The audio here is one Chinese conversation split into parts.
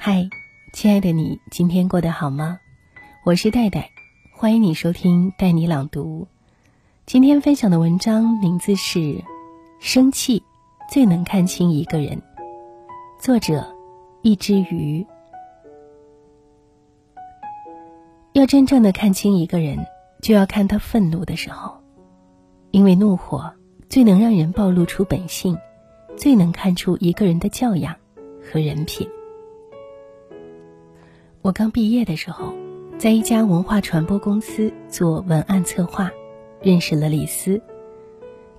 嗨，亲爱的你，今天过得好吗？我是戴戴，欢迎你收听带你朗读。今天分享的文章名字是《生气最能看清一个人》，作者一只鱼。要真正的看清一个人，就要看他愤怒的时候，因为怒火最能让人暴露出本性，最能看出一个人的教养和人品。我刚毕业的时候，在一家文化传播公司做文案策划，认识了李斯。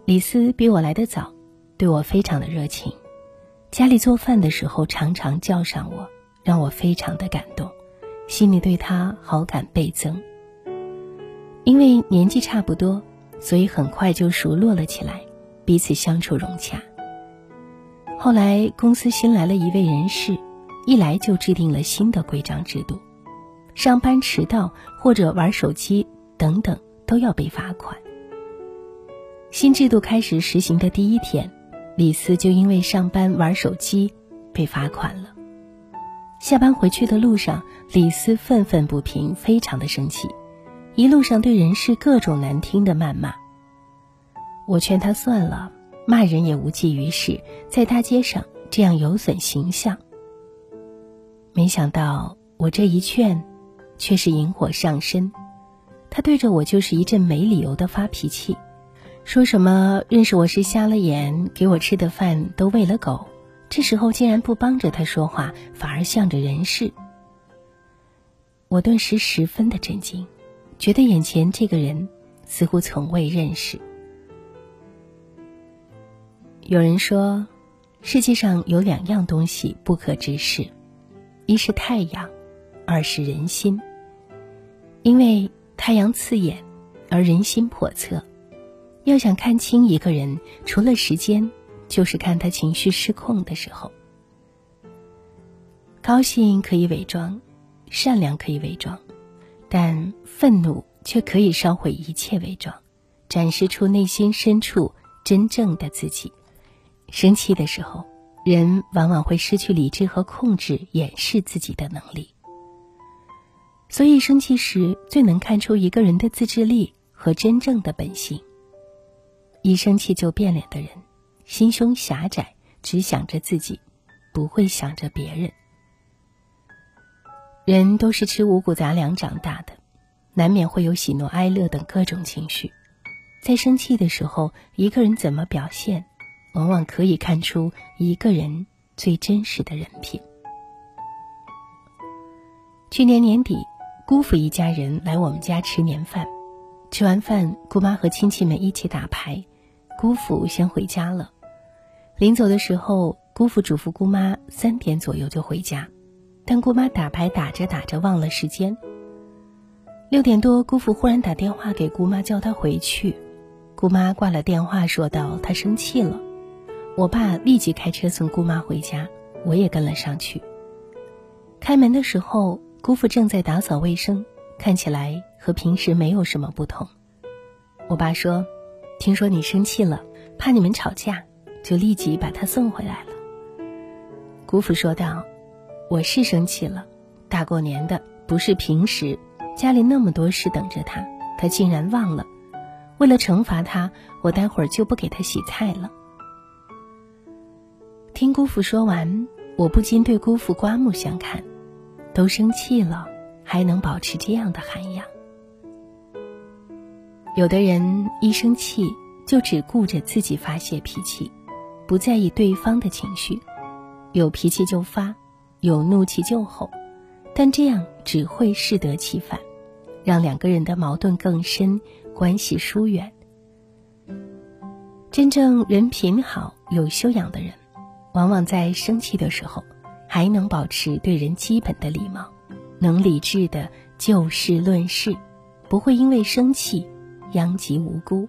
李斯比我来的早，对我非常的热情，家里做饭的时候常常叫上我，让我非常的感动，心里对他好感倍增。因为年纪差不多，所以很快就熟络了起来，彼此相处融洽。后来公司新来了一位人事。一来就制定了新的规章制度，上班迟到或者玩手机等等都要被罚款。新制度开始实行的第一天，李斯就因为上班玩手机被罚款了。下班回去的路上，李斯愤愤不平，非常的生气，一路上对人事各种难听的谩骂。我劝他算了，骂人也无济于事，在大街上这样有损形象。没想到我这一劝，却是引火上身。他对着我就是一阵没理由的发脾气，说什么认识我是瞎了眼，给我吃的饭都喂了狗。这时候竟然不帮着他说话，反而向着人事。我顿时十分的震惊，觉得眼前这个人似乎从未认识。有人说，世界上有两样东西不可直视。一是太阳，二是人心。因为太阳刺眼，而人心叵测。要想看清一个人，除了时间，就是看他情绪失控的时候。高兴可以伪装，善良可以伪装，但愤怒却可以烧毁一切伪装，展示出内心深处真正的自己。生气的时候。人往往会失去理智和控制，掩饰自己的能力。所以，生气时最能看出一个人的自制力和真正的本性。一生气就变脸的人，心胸狭窄，只想着自己，不会想着别人。人都是吃五谷杂粮长大的，难免会有喜怒哀乐等各种情绪。在生气的时候，一个人怎么表现？往往可以看出一个人最真实的人品。去年年底，姑父一家人来我们家吃年饭，吃完饭，姑妈和亲戚们一起打牌，姑父先回家了。临走的时候，姑父嘱咐姑妈三点左右就回家，但姑妈打牌打着打着忘了时间。六点多，姑父忽然打电话给姑妈叫她回去，姑妈挂了电话，说道：“她生气了。”我爸立即开车送姑妈回家，我也跟了上去。开门的时候，姑父正在打扫卫生，看起来和平时没有什么不同。我爸说：“听说你生气了，怕你们吵架，就立即把他送回来了。”姑父说道：“我是生气了，大过年的不是平时，家里那么多事等着他，他竟然忘了。为了惩罚他，我待会儿就不给他洗菜了。”听姑父说完，我不禁对姑父刮目相看。都生气了，还能保持这样的涵养。有的人一生气就只顾着自己发泄脾气，不在意对方的情绪，有脾气就发，有怒气就吼，但这样只会适得其反，让两个人的矛盾更深，关系疏远。真正人品好、有修养的人。往往在生气的时候，还能保持对人基本的礼貌，能理智的就事论事，不会因为生气殃及无辜。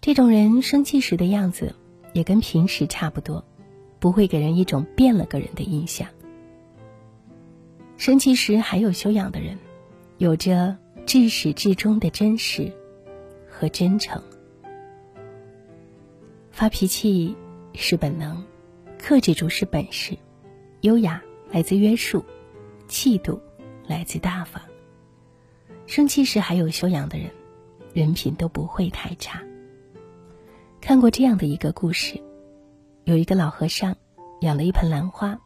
这种人生气时的样子也跟平时差不多，不会给人一种变了个人的印象。生气时还有修养的人，有着至始至终的真实和真诚。发脾气。是本能，克制住是本事。优雅来自约束，气度来自大方。生气时还有修养的人，人品都不会太差。看过这样的一个故事，有一个老和尚养了一盆兰花，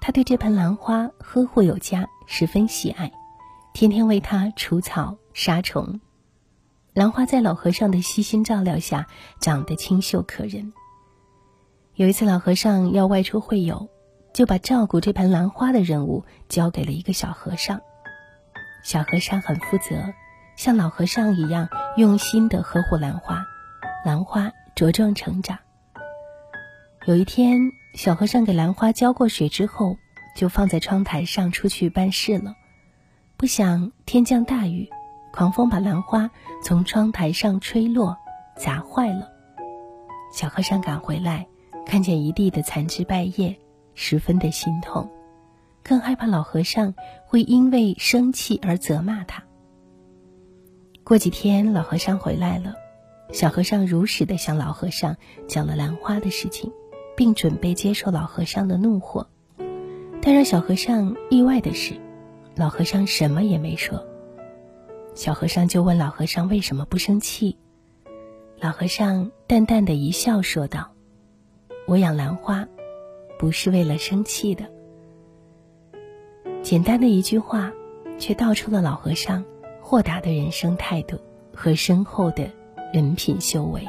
他对这盆兰花呵护有加，十分喜爱，天天为它除草杀虫。兰花在老和尚的悉心照料下，长得清秀可人。有一次，老和尚要外出会友，就把照顾这盆兰花的任务交给了一个小和尚。小和尚很负责，像老和尚一样用心的呵护兰花，兰花。茁壮成长。有一天，小和尚给兰花浇过水之后，就放在窗台上出去办事了。不想天降大雨，狂风把兰花从窗台上吹落，砸坏了。小和尚赶回来，看见一地的残枝败叶，十分的心痛，更害怕老和尚会因为生气而责骂他。过几天，老和尚回来了。小和尚如实的向老和尚讲了兰花的事情，并准备接受老和尚的怒火。但让小和尚意外的是，老和尚什么也没说。小和尚就问老和尚为什么不生气。老和尚淡淡的一笑，说道：“我养兰花，不是为了生气的。”简单的一句话，却道出了老和尚豁达的人生态度和深厚的。人品修为，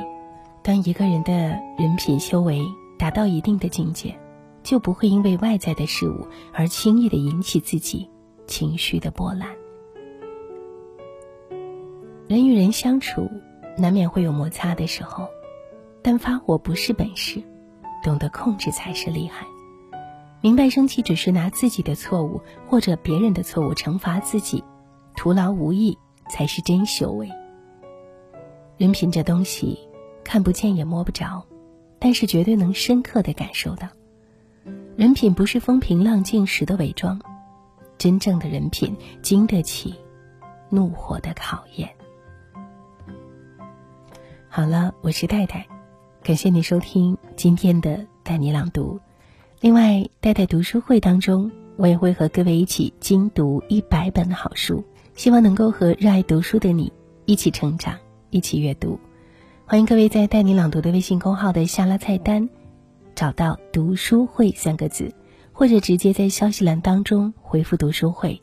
当一个人的人品修为达到一定的境界，就不会因为外在的事物而轻易的引起自己情绪的波澜。人与人相处，难免会有摩擦的时候，但发火不是本事，懂得控制才是厉害。明白生气只是拿自己的错误或者别人的错误惩罚自己，徒劳无益，才是真修为。人品这东西，看不见也摸不着，但是绝对能深刻的感受到。人品不是风平浪静时的伪装，真正的人品经得起怒火的考验。好了，我是戴戴，感谢你收听今天的带你朗读。另外，戴戴读书会当中，我也会和各位一起精读一百本好书，希望能够和热爱读书的你一起成长。一起阅读，欢迎各位在“带你朗读”的微信公号的下拉菜单找到“读书会”三个字，或者直接在消息栏当中回复“读书会”。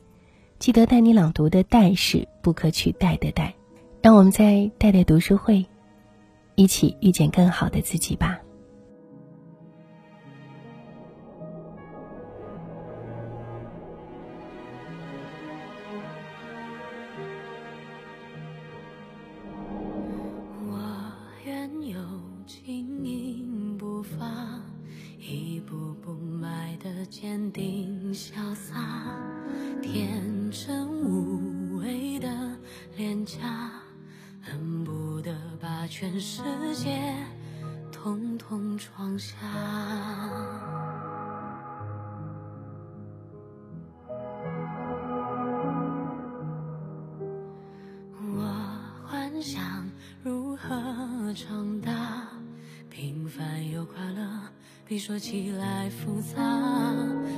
记得“带你朗读”的“带”是不可取代的“带”。让我们在“带带读书会”一起遇见更好的自己吧。全世界统统装下。我幻想如何长大，平凡又快乐。比说起来复杂，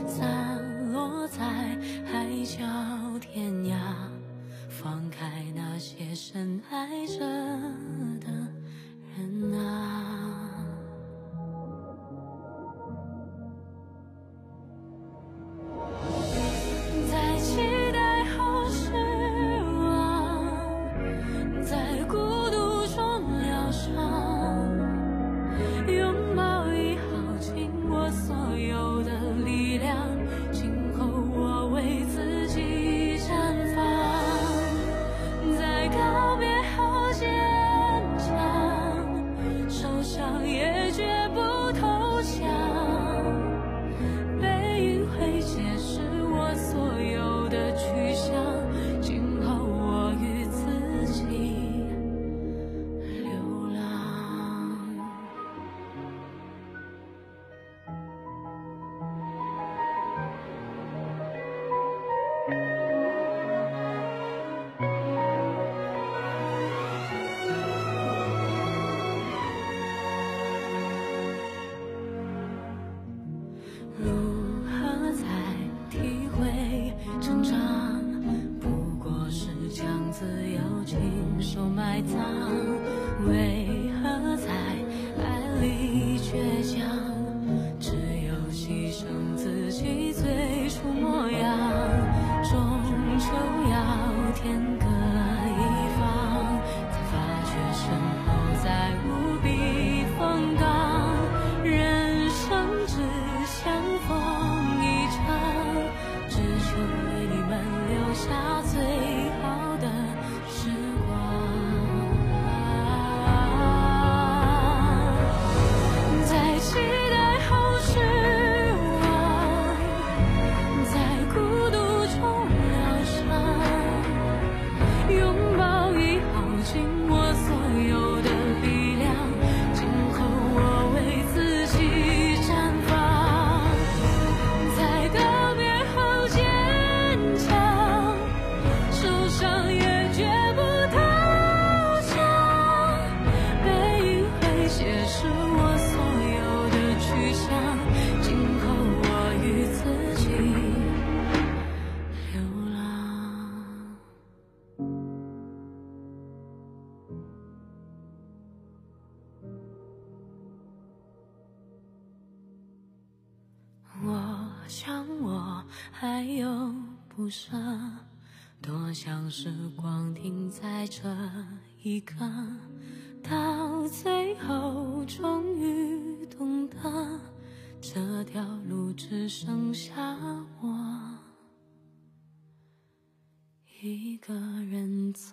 散落在海角天涯，放开那些深爱着 time. 不舍多想时光停在这一刻到最后终于懂得这条路只剩下我。一个人走。